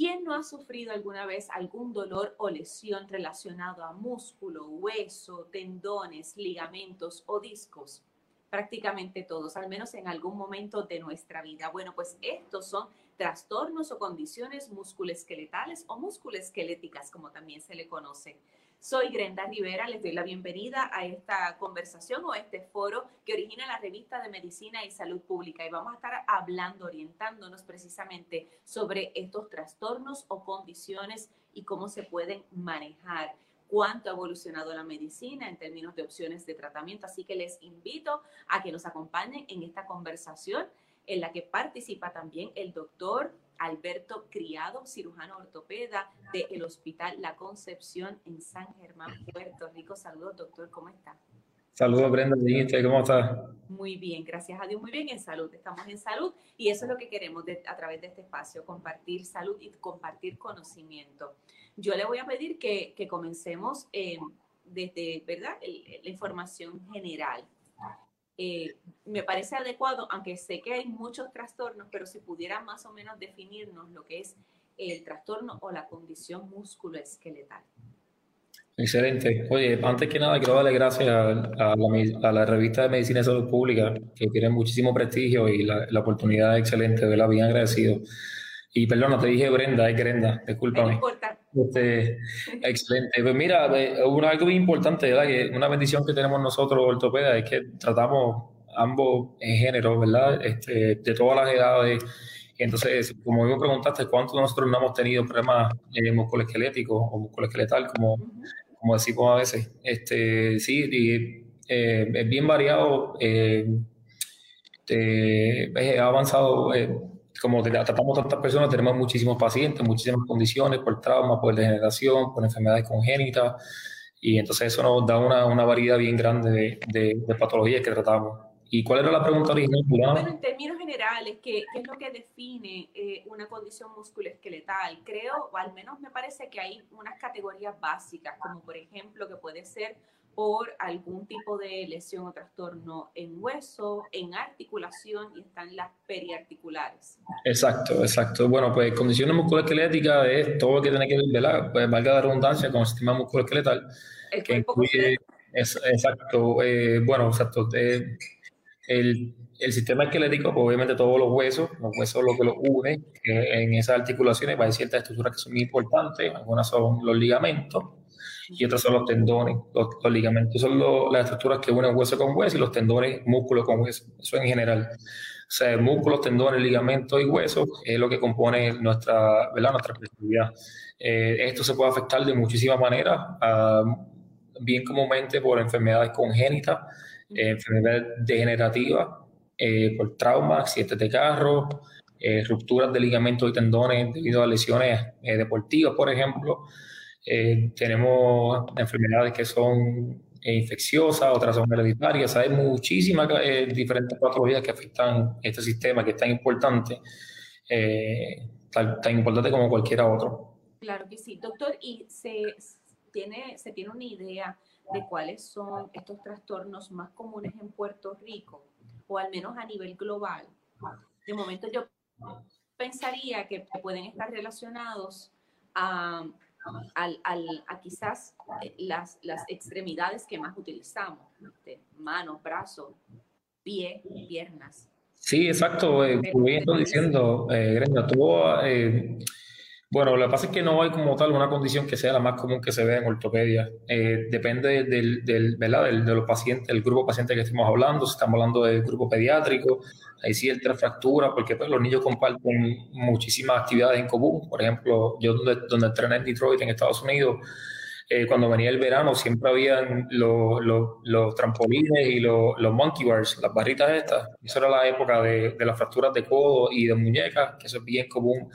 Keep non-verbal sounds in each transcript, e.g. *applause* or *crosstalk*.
¿Quién no ha sufrido alguna vez algún dolor o lesión relacionado a músculo, hueso, tendones, ligamentos o discos? prácticamente todos, al menos en algún momento de nuestra vida. Bueno, pues estos son trastornos o condiciones musculoesqueletales o musculoesqueléticas, como también se le conoce. Soy Grenda Rivera, les doy la bienvenida a esta conversación o este foro que origina la revista de Medicina y Salud Pública y vamos a estar hablando, orientándonos precisamente sobre estos trastornos o condiciones y cómo se pueden manejar cuánto ha evolucionado la medicina en términos de opciones de tratamiento. Así que les invito a que nos acompañen en esta conversación en la que participa también el doctor Alberto Criado, cirujano ortopeda del Hospital La Concepción en San Germán, Puerto Rico. Saludos, doctor, ¿cómo está? Saludos, Brenda, ¿cómo estás? Muy bien, gracias a Dios, muy bien en salud. Estamos en salud y eso es lo que queremos a través de este espacio, compartir salud y compartir conocimiento. Yo le voy a pedir que, comencemos eh, desde, ¿verdad?, la información general. Eh, me parece adecuado, aunque sé que hay muchos trastornos, pero si pudiera más o menos definirnos lo que es el trastorno o la condición musculoesqueletal. Excelente. Oye, antes que nada, quiero darle gracias a, la, revista de Medicina y Salud Pública, que tiene muchísimo prestigio y la, oportunidad es excelente, de la bien agradecido. Y perdona, te dije Brenda, es Grenda, discúlpame. No este, excelente. Pues mira, algo bien importante, ¿verdad? Una bendición que tenemos nosotros, ortopedas, es que tratamos ambos en género, ¿verdad? Este, de todas las edades. Entonces, como me preguntaste, ¿cuántos de nosotros no hemos tenido problemas eh, musculoesqueléticos o musculoesqueletal, como, como decimos a veces? Este, sí, eh, es bien variado. Eh, ha avanzado eh, como tratamos tantas personas, tenemos muchísimos pacientes, muchísimas condiciones por trauma, por degeneración, por enfermedades congénitas, y entonces eso nos da una, una variedad bien grande de, de, patologías que tratamos. ¿Y cuál era la pregunta original? Bueno, en términos generales, ¿qué, qué es lo que define eh, una condición musculoesqueletal? Creo, o al menos me parece que hay unas categorías básicas, como por ejemplo que puede ser por algún tipo de lesión o trastorno en hueso, en articulación y están las periarticulares. Exacto, exacto. Bueno, pues condiciones musculoesqueléticas es todo lo que tiene que ver, ¿verdad? Pues valga la redundancia con el sistema musculoesqueletal. El que incluye, exacto, eh, bueno, exacto. Eh, el, el, sistema esquelético, obviamente todos los huesos, los huesos lo que los une, en esas articulaciones hay ciertas estructuras que son muy importantes, algunas son los ligamentos, y otros son los tendones. Los, ligamentos son las estructuras que unen hueso con hueso y los tendones músculo con hueso. Eso en general. O sea, músculos, tendones, ligamentos y huesos es lo que compone nuestra, ¿verdad? nuestra flexibilidad. Eh, esto se puede afectar de muchísimas maneras, bien comúnmente por enfermedades congénitas, eh, enfermedades degenerativas, eh, por traumas, accidentes de carro, rupturas de ligamentos y tendones debido a lesiones deportivas, por ejemplo. Eh, tenemos enfermedades que son eh, infecciosas, otras son hereditarias. Hay muchísimas eh, diferentes patologías que afectan este sistema que es tan importante, tan, tan, importante como cualquier otro. Claro que sí, doctor. ¿Y se tiene, se tiene una idea de cuáles son estos trastornos más comunes en Puerto Rico, o al menos a nivel global? De momento yo pensaría que pueden estar relacionados a al, al, a quizás eh, las, las extremidades que más utilizamos, manos, brazos, pie, piernas. Sí, exacto. Eh, como diciendo, eh, Grenda, eh, bueno, lo que pasa es que no hay como tal una condición que sea la más común que se ve en ortopedia. Eh, depende del, del, ¿verdad? Del, de los pacientes, el grupo de pacientes que estemos hablando. Si estamos hablando del grupo pediátrico, hay ciertas fracturas, porque pues, los niños comparten muchísimas actividades en común. Por ejemplo, yo donde, donde entrené en Detroit, en Estados Unidos, eh, cuando venía el verano siempre habían los, trampolines y los, los, monkey bars, las barritas estas. Eso era la época de, de, las fracturas de codo y de muñecas, que eso es bien común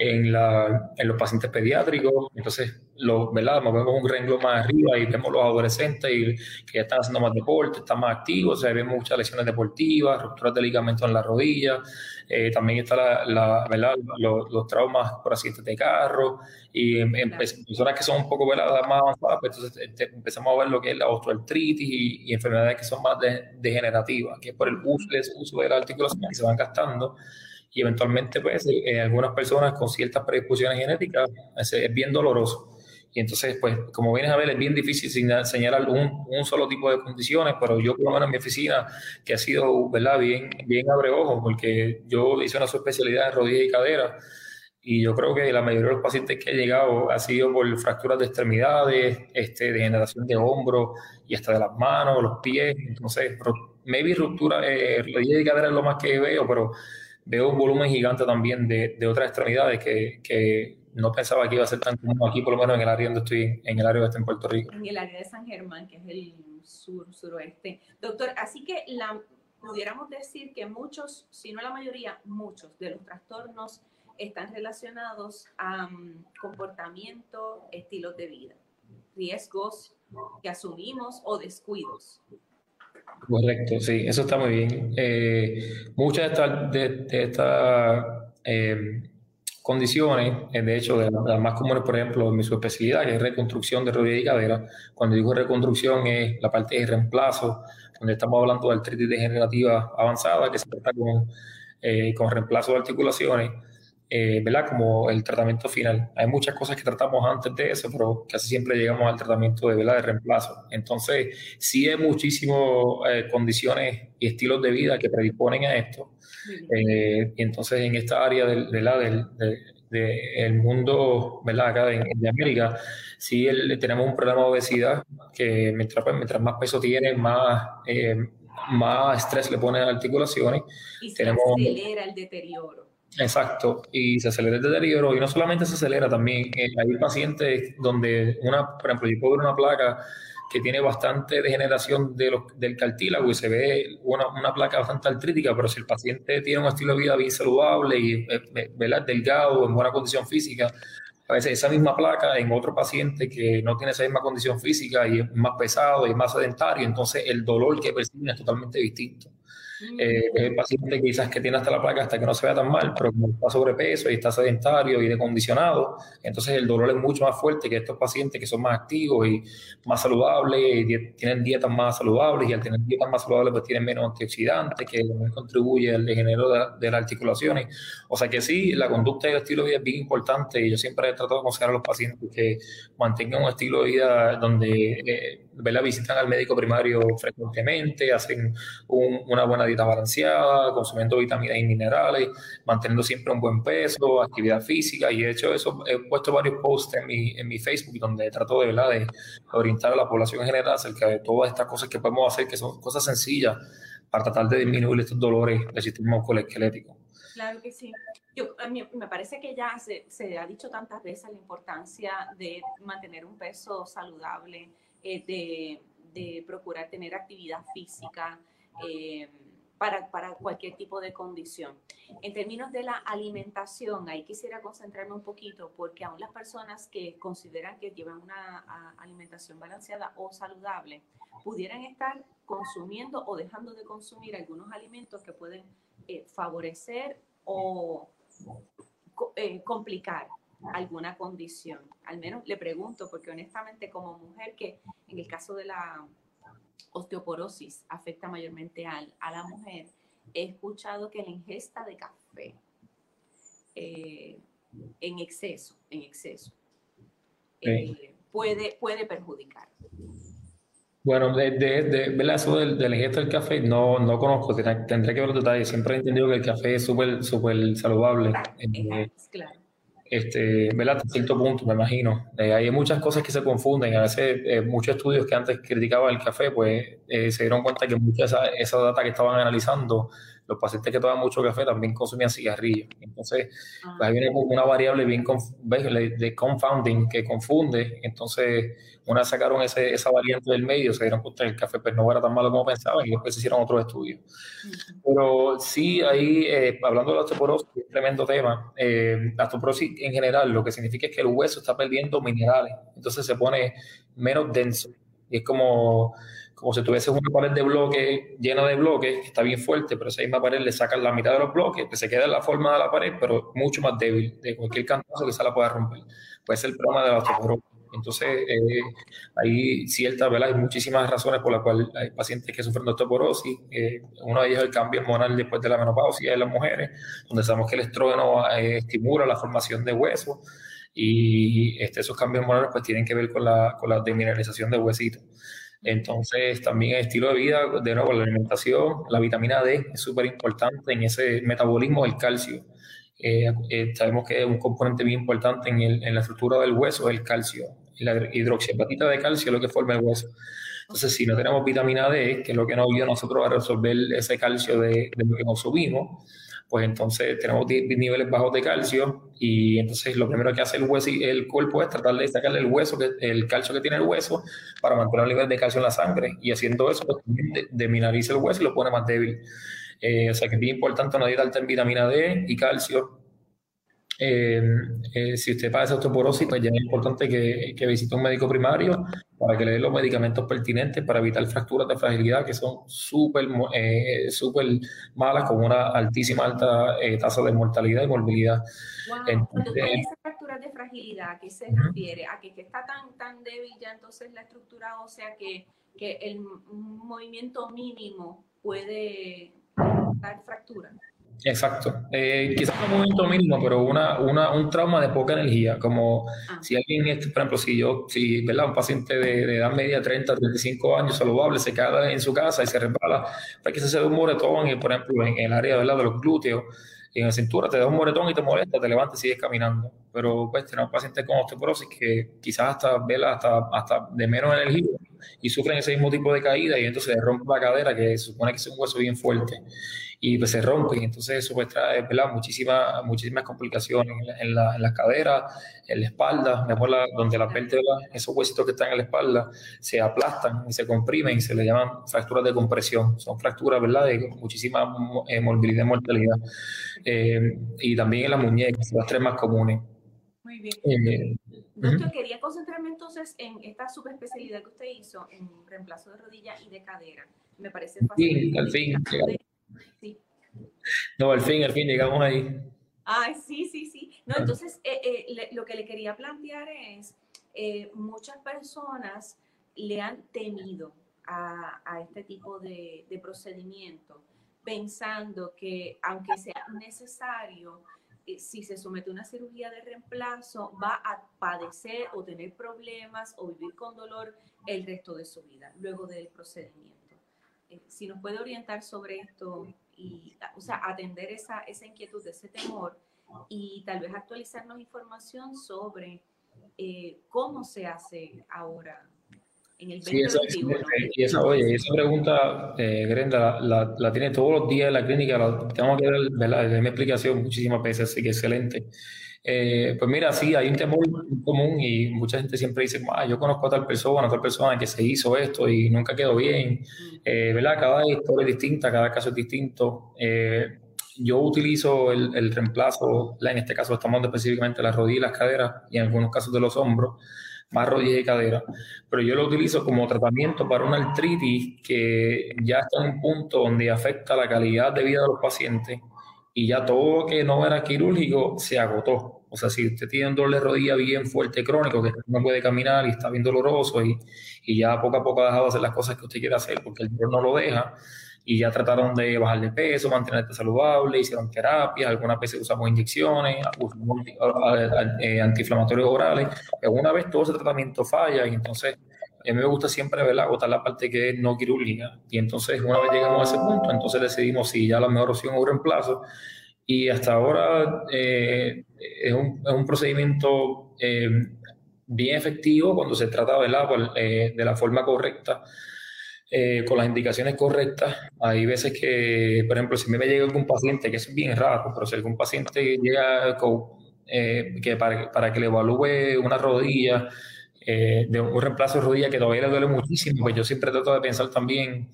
en, la, en los pacientes pediátricos. Entonces, los, ¿verdad? Nos vemos un renglón más arriba y vemos los adolescentes y, que ya están haciendo más deporte, están más activos, o vemos muchas lesiones deportivas, rupturas de ligamentos en la rodilla, eh, también está la, ¿verdad? Los, traumas por accidentes de carro y en, personas que son un poco ¿verdad? más avanzadas, pues entonces este, empezamos a ver lo que es la osteoartritis y, enfermedades que son más degenerativas, que es por el uso, el uso de la articulación que se van gastando y eventualmente pues en algunas personas con ciertas predisposiciones genéticas es, bien doloroso. Y entonces, pues, como vienes a ver, es bien difícil señalar un, un, solo tipo de condiciones, pero yo, por lo menos en mi oficina, que ha sido, ¿verdad?, bien, bien abre ojos, porque yo hice una subespecialidad en rodilla y cadera, y yo creo que la mayoría de los pacientes que he llegado ha sido por fracturas de extremidades, este, degeneración de hombros y hasta de las manos, los pies. Entonces, maybe ruptura, eh, rodilla y cadera es lo más que veo, pero veo un volumen gigante también de, de otras extremidades que, que, no pensaba que iba a ser tan común aquí, por lo menos en el área donde estoy, en el área de en Puerto Rico. En el área de San Germán, que es el sur, suroeste. Doctor, así que la, pudiéramos decir que muchos, si no la mayoría, muchos de los trastornos están relacionados a um, comportamiento, estilos de vida, riesgos que asumimos o descuidos. Correcto, sí, eso está muy bien. Eh, muchas de estas eh, condiciones, eh, de hecho, de las más comunes, por ejemplo, en mi subespecialidad, que es reconstrucción de rodilla y cadera, cuando digo reconstrucción es la parte de reemplazo, donde estamos hablando de artritis degenerativa avanzada, que se trata con, con reemplazo de articulaciones eh, ¿verdad? Como el tratamiento final. Hay muchas cosas que tratamos antes de eso, pero casi siempre llegamos al tratamiento de, ¿verdad? de reemplazo. Entonces, sí hay muchísimas eh, condiciones y estilos de vida que predisponen a esto. Eh, y entonces, en esta área del, del, del, mundo, ¿verdad? Acá de, América, sí tenemos un problema de obesidad que mientras, pues, mientras más peso tiene, más más estrés le pone a las articulaciones. Y se tenemos, acelera el deterioro. Exacto, y se acelera el deterioro, y no solamente se acelera, también eh, hay pacientes donde, una, por ejemplo, yo puedo ver una placa que tiene bastante degeneración de los, del cartílago y se ve una, una, placa bastante artrítica, pero si el paciente tiene un estilo de vida bien saludable y eh, eh, delgado, en buena condición física, a veces esa misma placa en otro paciente que no tiene esa misma condición física y es más pesado y más sedentario, entonces el dolor que percibe es totalmente distinto. Eh, el paciente quizás que tiene hasta la placa hasta que no se vea tan mal, pero como está sobrepeso y está sedentario y decondicionado, entonces el dolor es mucho más fuerte que estos pacientes que son más activos y más saludables y tienen dietas más saludables y al tener dietas más saludables pues tienen menos antioxidantes que contribuye al degenero de, de, las articulaciones. O sea que sí, la conducta y el estilo de vida es bien importante y yo siempre he tratado de aconsejar a los pacientes que mantengan un estilo de vida donde eh, visitan al médico primario frecuentemente, hacen una buena dieta balanceada, consumiendo vitaminas y minerales, manteniendo siempre un buen peso, actividad física. Y de hecho, eso he puesto varios posts en mi, en mi Facebook donde trato de, ¿verdad? de orientar a la población en general acerca de todas estas cosas que podemos hacer, que son cosas sencillas para tratar de disminuir estos dolores del sistema musculoesquelético. Claro que sí. Yo, me parece que ya se, se ha dicho tantas veces la importancia de mantener un peso saludable, eh, de, procurar tener actividad física eh, para, para, cualquier tipo de condición. En términos de la alimentación, ahí quisiera concentrarme un poquito porque aún las personas que consideran que llevan una alimentación balanceada o saludable pudieran estar consumiendo o dejando de consumir algunos alimentos que pueden eh, favorecer o complicar alguna condición. Al menos le pregunto, porque honestamente como mujer que en el caso de la osteoporosis afecta mayormente al, a la mujer, he escuchado que la ingesta de café eh, en exceso, en exceso, eh, puede, puede perjudicar. Bueno, de, de, de, eso del, del ingesta del café no, no conozco, tendré, que ver detalles. Siempre he entendido que el café es súper súper saludable. Eh, claro este, ¿verdad? Hasta cierto punto, me imagino. Eh, hay muchas cosas que se confunden. A veces, eh, muchos estudios que antes criticaban el café, pues eh, se dieron cuenta que mucha esa, esa data que estaban analizando los pacientes que toman mucho café también consumían cigarrillos. Entonces, pues, hay una, variable bien de confounding que confunde. Entonces, una sacaron ese, esa variante del medio, se dieron cuenta que el café pues, no era tan malo como pensaban y después se hicieron otros estudios. Pero sí, ahí, eh, hablando de la osteoporosis, un tremendo tema. Eh, la osteoporosis en general lo que significa es que el hueso está perdiendo minerales, entonces se pone menos denso. Y es como, como si tuviese una pared de bloques llena de bloques, que está bien fuerte, pero esa misma pared le sacan la mitad de los bloques, que se queda en la forma de la pared, pero mucho más débil. De cualquier cantazo se la pueda romper. Puede ser el problema de la osteoporosis. Entonces, eh, hay ciertas, ¿verdad? Hay muchísimas razones por las cuales hay pacientes que sufren de osteoporosis. Eh, uno de ellos es el cambio hormonal después de la menopausia en las mujeres, donde sabemos que el estrógeno eh, estimula la formación de huesos y este, esos cambios hormonales pues tienen que ver con la, con la demineralización de huesitos. Entonces, también el estilo de vida, de nuevo, la alimentación, la vitamina D es súper importante en ese metabolismo del calcio. Eh, eh, sabemos que es un componente bien importante en, la estructura del hueso, el calcio. La hidroxiapatita de calcio es lo que forma el hueso. Entonces, si no tenemos vitamina D, que es lo que nos ayuda a nosotros a resolver ese calcio de, de lo que consumimos, pues entonces tenemos niveles bajos de calcio y entonces lo primero que hace el hueso el cuerpo es tratar de sacarle el hueso, el calcio que tiene el hueso para mantener el nivel de calcio en la sangre y haciendo eso pues, deminariza el hueso y lo pone más débil. Eh, o sea que es bien importante una dieta alta en vitamina D y calcio. Eh, eh, si usted padece osteoporosis, pues ya es importante que, que, visite un médico primario para que le dé los medicamentos pertinentes para evitar fracturas de fragilidad que son súper súper malas con una altísima alta tasa de mortalidad y morbilidad. Wow. Cuando fracturas de fragilidad, ¿a qué se refiere? ¿A que, que, está tan, tan débil ya entonces la estructura ósea que, que el movimiento mínimo puede dar fractura. Exacto. Eh, quizás no un momento mínimo, pero una, una, un trauma de poca energía, como ah. si alguien, por ejemplo, si yo, si ¿verdad? un paciente de, de, edad media, 30, 35 años, saludable, se queda en su casa y se resbala, para que se dé un moretón, por ejemplo, en el área ¿verdad? de los glúteos, en la cintura, te da un moretón y te molesta, te levantas y sigues caminando. Pero pues tenemos pacientes con osteoporosis que quizás hasta, ¿verdad? hasta, hasta de menos energía y sufren ese mismo tipo de caída y entonces se rompe la cadera, que supone que es un hueso bien fuerte, y pues se rompe. Y entonces eso pues trae ¿verdad? Muchísimas, muchísimas complicaciones en la, en, la, cadera, en la espalda, mejor la, donde la vértebra, esos huesitos que están en la espalda, se aplastan y se comprimen y se le llaman fracturas de compresión. Son fracturas, ¿verdad?, de muchísima eh, morbilidad y mortalidad. Eh, y también en las muñecas, las tres más comunes. Muy bien. Eh, Doctor, quería concentrarme entonces en esta subespecialidad que usted hizo en reemplazo de rodilla y de cadera. Me parece fácil. Sí, al fin. Sí. No, al fin, al fin llegamos ahí. Ay, sí, sí, sí. No, entonces eh, eh, lo que le quería plantear es, eh, muchas personas le han temido a, a este tipo de, de procedimiento, pensando que aunque sea necesario, si se somete a una cirugía de reemplazo, va a padecer o tener problemas o vivir con dolor el resto de su vida, luego del procedimiento. Eh, si nos puede orientar sobre esto y, o sea, atender esa, esa inquietud, ese temor y tal vez actualizarnos información sobre eh, cómo se hace ahora en el sí, esa, y esa, oye, esa pregunta, eh, Grenda, la, la, tiene todos los días en la clínica, la, tengo que dar mi explicación muchísimas veces, así que excelente. Eh, pues mira, sí, hay un temor común y mucha gente siempre dice, ah, yo conozco a tal persona, a tal persona que se hizo esto y nunca quedó bien, eh, ¿verdad? Cada historia es distinta, cada caso es distinto. Eh, yo utilizo el, reemplazo, en este caso estamos hablando específicamente las rodillas y las caderas y en algunos casos de los hombros, más rodillas y cadera, pero yo lo utilizo como tratamiento para una artritis que ya está en un punto donde afecta la calidad de vida de los pacientes y ya todo lo que no era quirúrgico se agotó. O sea, si usted tiene un dolor de rodilla bien fuerte, crónico, que no puede caminar y está bien doloroso y, y ya poco a poco ha dejado de hacer las cosas que usted quiere hacer porque el dolor no lo deja, y ya trataron de bajar de peso, mantenerte saludable, hicieron terapias, algunas veces usamos inyecciones, usamos eh, antiinflamatorios orales, pero una vez todo ese tratamiento falla y entonces a mí me gusta siempre ver agotar la parte que es no quirúrgica y entonces una vez llegamos a ese punto, entonces decidimos si ya la mejor opción es un reemplazo y hasta ahora eh, es, un, es, un, procedimiento eh, bien efectivo cuando se trata de la forma correcta eh, con las indicaciones correctas. Hay veces que, por ejemplo, si me llega algún paciente, que es bien raro, pero si algún paciente llega eh, que para, para, que le evalúe una rodilla, eh, de un reemplazo de rodilla que todavía le duele muchísimo, pues yo siempre trato de pensar también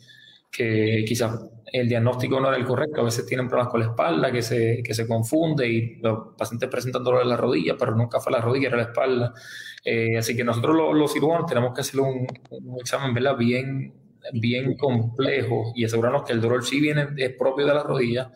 que quizás el diagnóstico no era el correcto, a veces tienen problemas con la espalda, que se, que se confunde y los pacientes presentan dolor en la rodilla, pero nunca fue la rodilla, era la espalda. Eh, así que nosotros los, los, cirujanos tenemos que hacer un, examen. Bien, bien complejo y asegurarnos que el dolor sí viene, es propio de la rodilla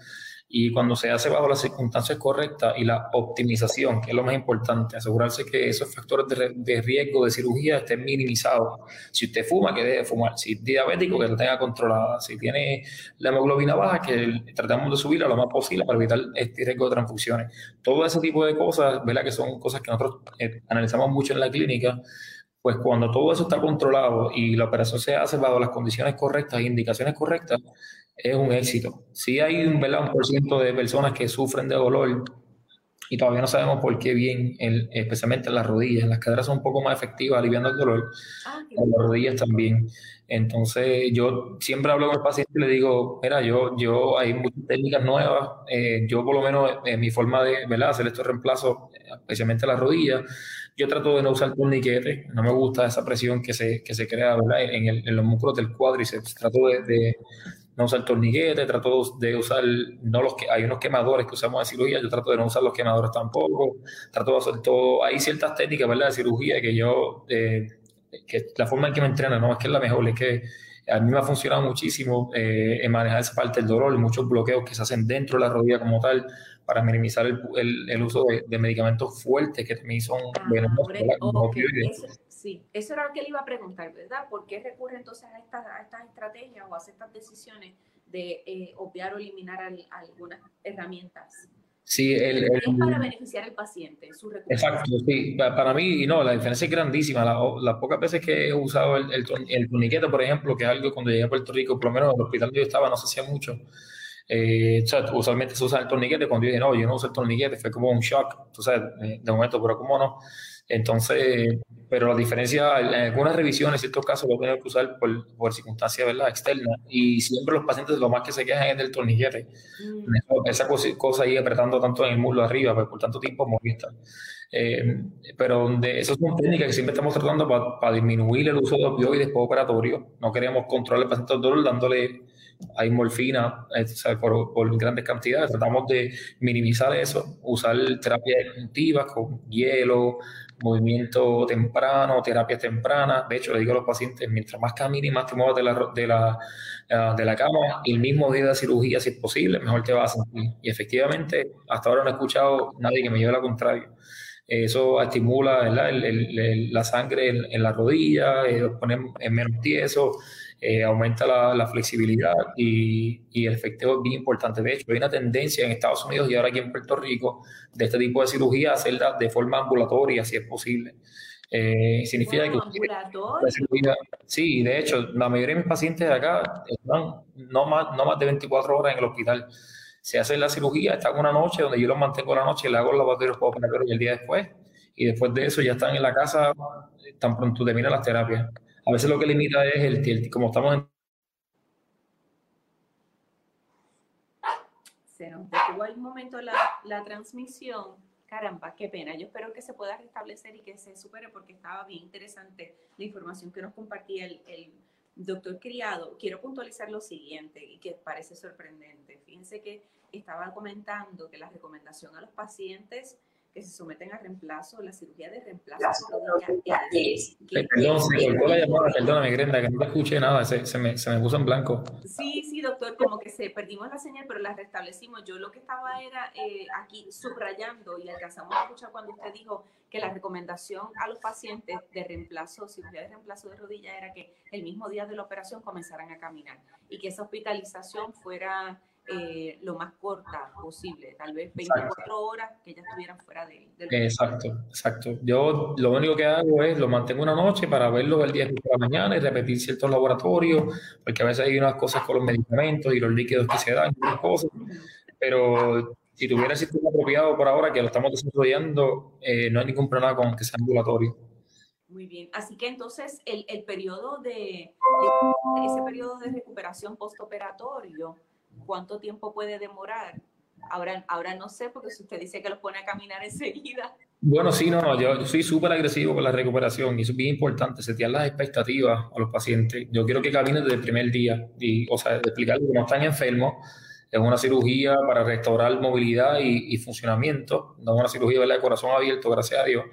y cuando se hace bajo las circunstancias correctas y la optimización, que es lo más importante, asegurarse que esos factores de, riesgo de cirugía estén minimizados. Si usted fuma, que deje de fumar. Si es diabético, que lo tenga controlada. Si tiene la hemoglobina baja, que tratamos de subirla lo más posible para evitar este riesgo de transfusiones. Todo ese tipo de cosas, ¿verdad? Que son cosas que nosotros eh, analizamos mucho en la clínica pues cuando todo eso está controlado y la operación se hace bajo las condiciones correctas e indicaciones correctas, es un éxito. Sí hay un, un por ciento de personas que sufren de dolor y todavía no sabemos por qué bien, especialmente en las rodillas. Las caderas son un poco más efectivas aliviando el dolor, ah, las rodillas también. Entonces, yo siempre hablo con el paciente y le digo, mira, yo, yo hay muchas técnicas nuevas, eh, yo por lo menos en mi forma de ¿verdad? hacer estos reemplazos, especialmente las rodillas, yo trato de no usar torniquete, no me gusta esa presión que se, que se crea ¿verdad? En, el, en los músculos del cuádriceps, trato de no usar torniquete, trato de usar, no los que hay unos quemadores que usamos en cirugía, yo trato de no usar los quemadores tampoco, trato de hacer todo, hay ciertas técnicas, ¿verdad?, de cirugía que yo, eh, que la forma en que me entrenan, no es que es la mejor, es que a mí me ha funcionado muchísimo eh, en manejar esa parte del dolor muchos bloqueos que se hacen dentro de la rodilla como tal para minimizar el, el, uso de, medicamentos fuertes que también son ah, venenosos. Sí, eso era lo que le iba a preguntar, ¿verdad? ¿Por qué recurre entonces a estas, a estas estrategias o a estas decisiones de eh, obviar o eliminar algunas herramientas? Sí, el, es para beneficiar al paciente, su Exacto, sí. Para mí, y no, la diferencia es grandísima. las pocas veces que he usado el, el, el, torniquete, por ejemplo, que es algo cuando llegué a Puerto Rico, por lo menos en el hospital donde yo estaba, no se hacía mucho. Eh, o sea, usualmente se usa el torniquete. Cuando yo dije, no, yo no uso el torniquete, fue como un shock. Tú sabes, eh, de momento, pero ¿cómo no? Entonces, pero la diferencia, en algunas revisiones, en ciertos casos, lo tengo que usar por, por circunstancias ¿verdad? externas. Y siempre los pacientes lo más que se quejan es del torniquete. Mm. Esa, cosa, ahí apretando tanto en el muslo arriba, pues, por tanto tiempo molesta. Eh, pero de, esas son técnicas que siempre estamos tratando para disminuir el uso de opioides operatorio No queremos controlar el paciente del dolor dándole hay morfina eh, por, grandes cantidades. Tratamos de minimizar eso, usar terapias ejecutivas con hielo, movimiento temprano, terapias tempranas. De hecho, le digo a los pacientes, mientras más camines más te muevas de la, de la, ah, de la cama, el mismo día de la cirugía, si es posible, mejor te vas a sentir. Y efectivamente, hasta ahora no he escuchado nadie que me lleve la contrario. Eso estimula la sangre en, la rodilla, eh, pone en menos tieso, eh, aumenta la, flexibilidad y, y, el efecto es bien importante. De hecho, hay una tendencia en Estados Unidos y ahora aquí en Puerto Rico de este tipo de cirugía hacerla de forma ambulatoria, si es posible. Eh, significa que sí, de hecho, la mayoría de mis pacientes de acá están no más, no más de 24 horas en el hospital. Se hace la cirugía, están una noche donde yo los mantengo la noche, le hago los laboratorios y el día después, y después de eso ya están en la casa tan pronto terminan las terapias. A veces lo que limita es el, el como estamos en... Se nos detuvo un momento la, la transmisión. Caramba, qué pena. Yo espero que se pueda restablecer y que se supere porque estaba bien interesante la información que nos compartía el, el doctor Criado. Quiero puntualizar lo siguiente y que parece sorprendente. Fíjense que estaba comentando que la recomendación a los pacientes que se someten a reemplazo, la cirugía de reemplazo es... Perdón, se cortó la llamada, perdóname, Grenda, que no te escuché nada, se, se, me, se me puso en blanco. Sí, sí, doctor, como que se perdimos la señal, pero la restablecimos. Yo lo que estaba era eh, aquí subrayando y alcanzamos a escuchar cuando usted dijo que la recomendación a los pacientes de reemplazo, cirugía de reemplazo de rodilla, era que el mismo día de la operación comenzaran a caminar y que esa hospitalización fuera eh, lo más corta posible, tal vez 24 horas que ya estuvieran fuera de, del... Exacto, exacto. Yo lo único que hago es lo mantengo una noche para verlo el día de la mañana y repetir ciertos laboratorios, porque a veces hay unas cosas con los medicamentos y los líquidos que se dan, cosas, pero si tuviera el sistema apropiado por ahora, que lo estamos desarrollando, eh, no hay ningún problema con que sea ambulatorio. Muy bien. Así que entonces el, el periodo de, ese periodo de recuperación postoperatorio, ¿cuánto tiempo puede demorar? Ahora, ahora no sé, porque si usted dice que los pone a caminar *laughs* enseguida. Bueno, sí, no, no, yo, soy súper agresivo con la recuperación y eso es bien importante, setear las expectativas a los pacientes. Yo quiero que caminen desde el primer día, y, o sea, explicarles que no están enfermos, es una cirugía para restaurar movilidad y, funcionamiento, no es una cirugía de corazón abierto, gracias a Dios.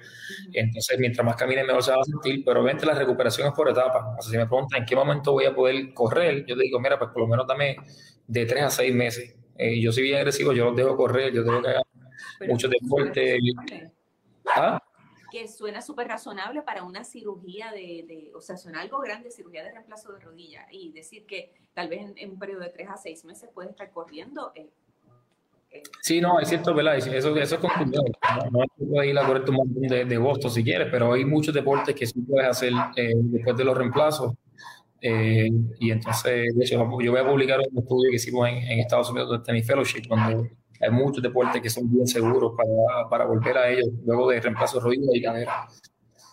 Entonces, mientras más caminen, mejor se va a sentir, pero obviamente la recuperación es por etapas. O sea, si me preguntan en qué momento voy a poder correr, yo te digo, mira, pues por lo menos dame de tres a seis meses. Eh, yo soy bien agresivo, yo los dejo correr, yo tengo que hacer mucho deporte. ¿Ah? Que suena súper razonable para una cirugía de, o sea, suena algo grande, cirugía de reemplazo de rodilla, y decir que tal vez en, un periodo de tres a seis meses puede estar corriendo. Eh, eh. Sí, no, es cierto, ¿verdad? Eso, eso es complicado. No, no puedes ir a correr un montón de, de Boston si quieres, pero hay muchos deportes que sí puedes hacer después de los reemplazos. Y entonces, de hecho, yo voy a publicar un estudio que hicimos en, en Estados Unidos de mi fellowship, donde hay muchos deportes que son bien seguros para, para volver a ellos luego de reemplazo de rodilla y cadera.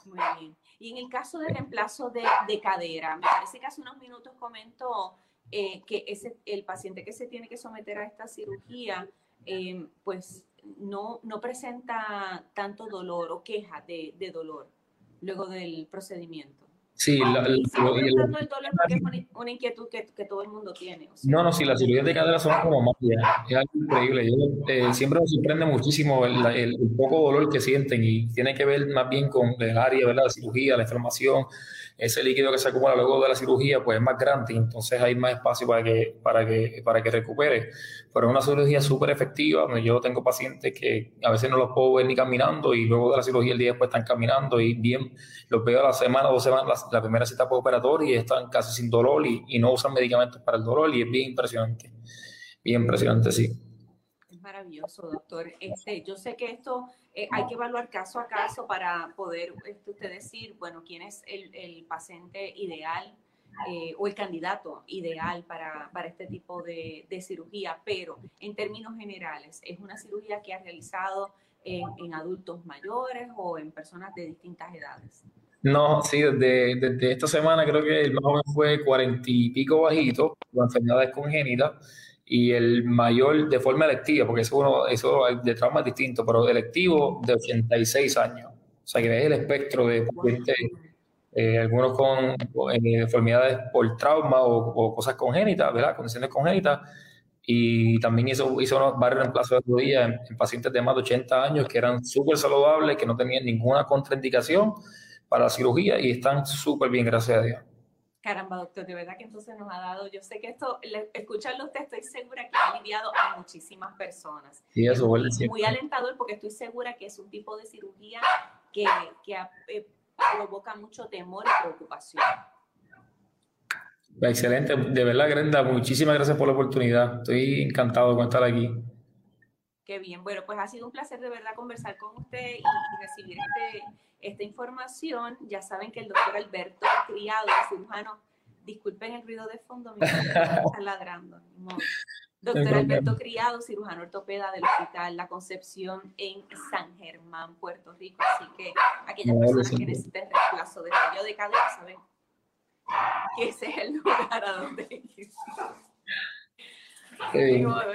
Muy bien. Y en el caso de reemplazo de, de cadera, me parece que hace unos minutos comentó eh, que ese, el paciente que se tiene que someter a esta cirugía, eh, pues no, no presenta tanto dolor o queja de, de dolor luego del procedimiento. Sí, la, el dolor es una, inquietud que, que, todo el mundo tiene. no, no, sí, las cirugías de cadera son como magia, es algo increíble. Yo, eh, siempre me sorprende muchísimo el, el, poco dolor que sienten y tiene que ver más bien con el área, ¿verdad? La cirugía, la inflamación, ese líquido que se acumula luego de la cirugía pues es más grande entonces hay más espacio para que, para que, para que recupere. Pero es una cirugía súper efectiva. Yo tengo pacientes que a veces no los puedo ver ni caminando y luego de la cirugía el día después están caminando y bien, los veo a la semana, dos semanas, la, primera cita operatoria y están casi sin dolor y, no usan medicamentos para el dolor y es bien impresionante. Bien impresionante, sí maravilloso, doctor. Este, yo sé que esto eh, hay que evaluar caso a caso para poder este, usted decir, bueno, quién es el, paciente ideal eh, o el candidato ideal para, para este tipo de, cirugía, pero en términos generales, ¿es una cirugía que ha realizado en adultos mayores o en personas de distintas edades? No, sí, desde, desde, esta semana creo que el más joven fue cuarenta y pico bajito, con enfermedades congénitas y el mayor de forma electiva, porque eso, uno, eso de trauma es distinto, pero electivo de 86 años. O sea, que ves el espectro de eh, algunos con eh, deformidades por trauma o, cosas congénitas, ¿verdad? Condiciones congénitas. Y también hizo, hizo varios reemplazos de rodillas en, en, pacientes de más de 80 años que eran súper saludables, que no tenían ninguna contraindicación para la cirugía y están súper bien, gracias a Dios. Caramba, doctor, de verdad que entonces nos ha dado, yo sé que esto, escucharlo usted, estoy segura que ha aliviado a muchísimas personas. Sí, eso muy, muy alentador porque estoy segura que es un tipo de cirugía que, que eh, provoca mucho temor y preocupación. Excelente, de verdad, Grenda, muchísimas gracias por la oportunidad. Estoy encantado con estar aquí. Qué bien, bueno, pues ha sido un placer de verdad conversar con usted y, y recibir este esta información. Ya saben que el doctor Alberto Criado, cirujano, disculpen el ruido de fondo, me están ladrando. Doctor Alberto Criado, cirujano ortopeda del Hospital La Concepción en San Germán, Puerto Rico. Así que aquellas personas que necesiten reemplazo de rollo de cadera saben que ese es el lugar a donde ir.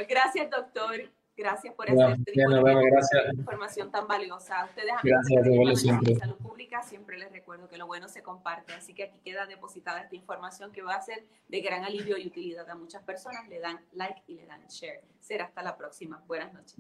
Gracias, doctor. Gracias por este información tan valiosa. Ustedes, gracias, siempre. de salud pública, siempre les recuerdo que lo bueno se comparte. Así que aquí queda depositada esta información que va a ser de gran alivio y utilidad a muchas personas. Le dan like y le dan share. Será hasta la próxima. Buenas noches.